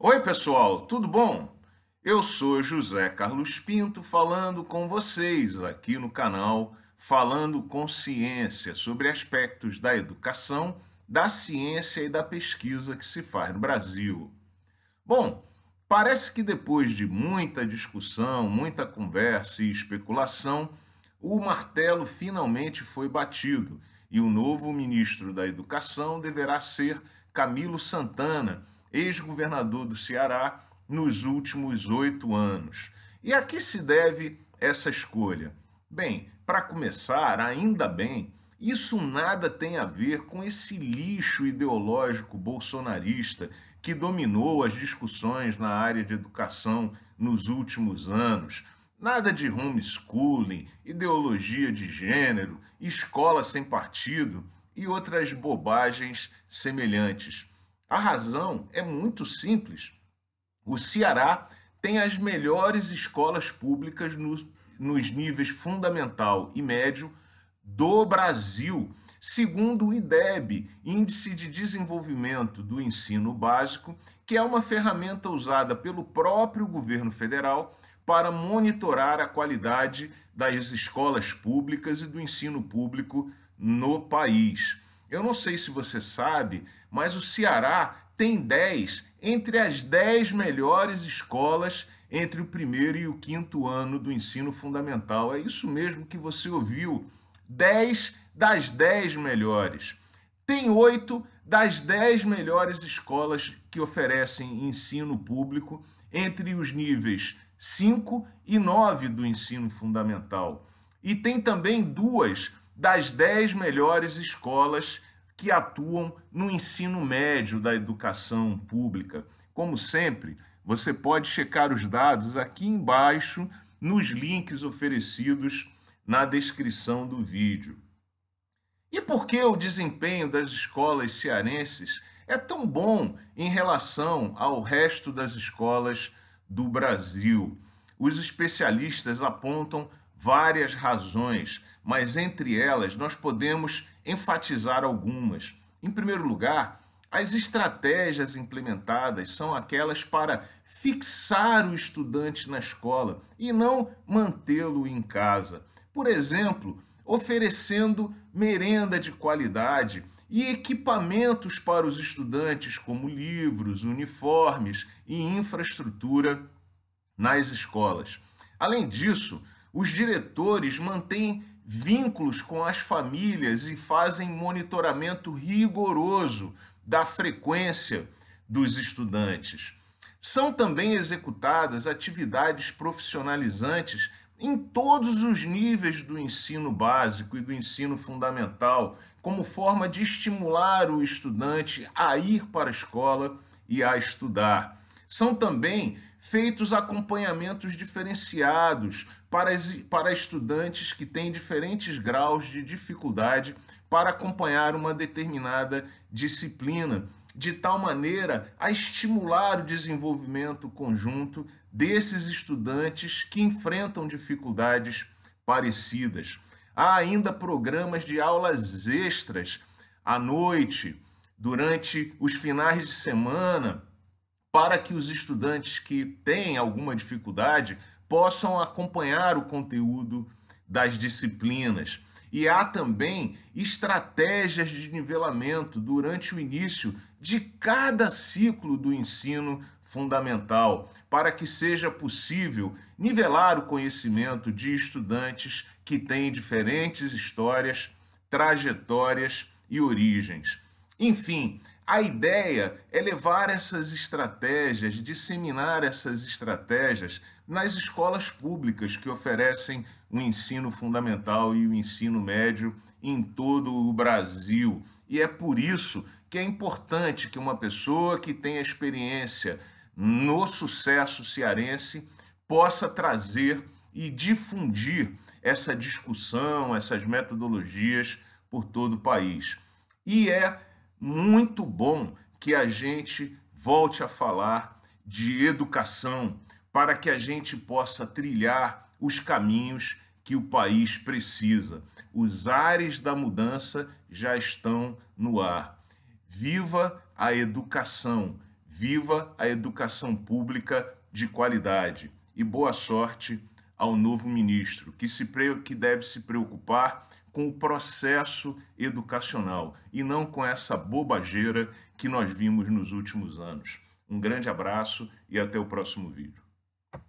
Oi, pessoal, tudo bom? Eu sou José Carlos Pinto falando com vocês aqui no canal Falando com Ciência sobre aspectos da educação, da ciência e da pesquisa que se faz no Brasil. Bom, parece que depois de muita discussão, muita conversa e especulação, o martelo finalmente foi batido e o novo ministro da Educação deverá ser Camilo Santana ex-governador do Ceará, nos últimos oito anos. E a que se deve essa escolha? Bem, para começar, ainda bem, isso nada tem a ver com esse lixo ideológico bolsonarista que dominou as discussões na área de educação nos últimos anos. Nada de homeschooling, ideologia de gênero, escola sem partido e outras bobagens semelhantes. A razão é muito simples. O Ceará tem as melhores escolas públicas nos, nos níveis fundamental e médio do Brasil, segundo o IDEB, Índice de Desenvolvimento do Ensino Básico, que é uma ferramenta usada pelo próprio governo federal para monitorar a qualidade das escolas públicas e do ensino público no país. Eu não sei se você sabe, mas o Ceará tem 10 entre as 10 melhores escolas entre o primeiro e o quinto ano do ensino fundamental. É isso mesmo que você ouviu. 10 das 10 melhores. Tem 8 das 10 melhores escolas que oferecem ensino público entre os níveis 5 e 9 do ensino fundamental. E tem também duas das 10 melhores escolas que atuam no ensino médio da educação pública. Como sempre, você pode checar os dados aqui embaixo nos links oferecidos na descrição do vídeo. E por que o desempenho das escolas cearenses é tão bom em relação ao resto das escolas do Brasil? Os especialistas apontam várias razões, mas entre elas nós podemos enfatizar algumas. Em primeiro lugar, as estratégias implementadas são aquelas para fixar o estudante na escola e não mantê-lo em casa. Por exemplo, oferecendo merenda de qualidade e equipamentos para os estudantes, como livros, uniformes e infraestrutura nas escolas. Além disso, os diretores mantêm vínculos com as famílias e fazem monitoramento rigoroso da frequência dos estudantes. São também executadas atividades profissionalizantes em todos os níveis do ensino básico e do ensino fundamental, como forma de estimular o estudante a ir para a escola e a estudar. São também feitos acompanhamentos diferenciados para, para estudantes que têm diferentes graus de dificuldade para acompanhar uma determinada disciplina, de tal maneira a estimular o desenvolvimento conjunto desses estudantes que enfrentam dificuldades parecidas. Há ainda programas de aulas extras à noite, durante os finais de semana, para que os estudantes que têm alguma dificuldade possam acompanhar o conteúdo das disciplinas. E há também estratégias de nivelamento durante o início de cada ciclo do ensino fundamental, para que seja possível nivelar o conhecimento de estudantes que têm diferentes histórias, trajetórias e origens. Enfim, a ideia é levar essas estratégias, disseminar essas estratégias nas escolas públicas que oferecem o ensino fundamental e o ensino médio em todo o Brasil. E é por isso que é importante que uma pessoa que tenha experiência no sucesso cearense possa trazer e difundir essa discussão, essas metodologias por todo o país. E é muito bom que a gente volte a falar de educação para que a gente possa trilhar os caminhos que o país precisa. Os ares da mudança já estão no ar. Viva a educação, Viva a educação pública de qualidade e boa sorte ao novo ministro, que, se, que deve se preocupar com o processo educacional e não com essa bobageira que nós vimos nos últimos anos. Um grande abraço e até o próximo vídeo.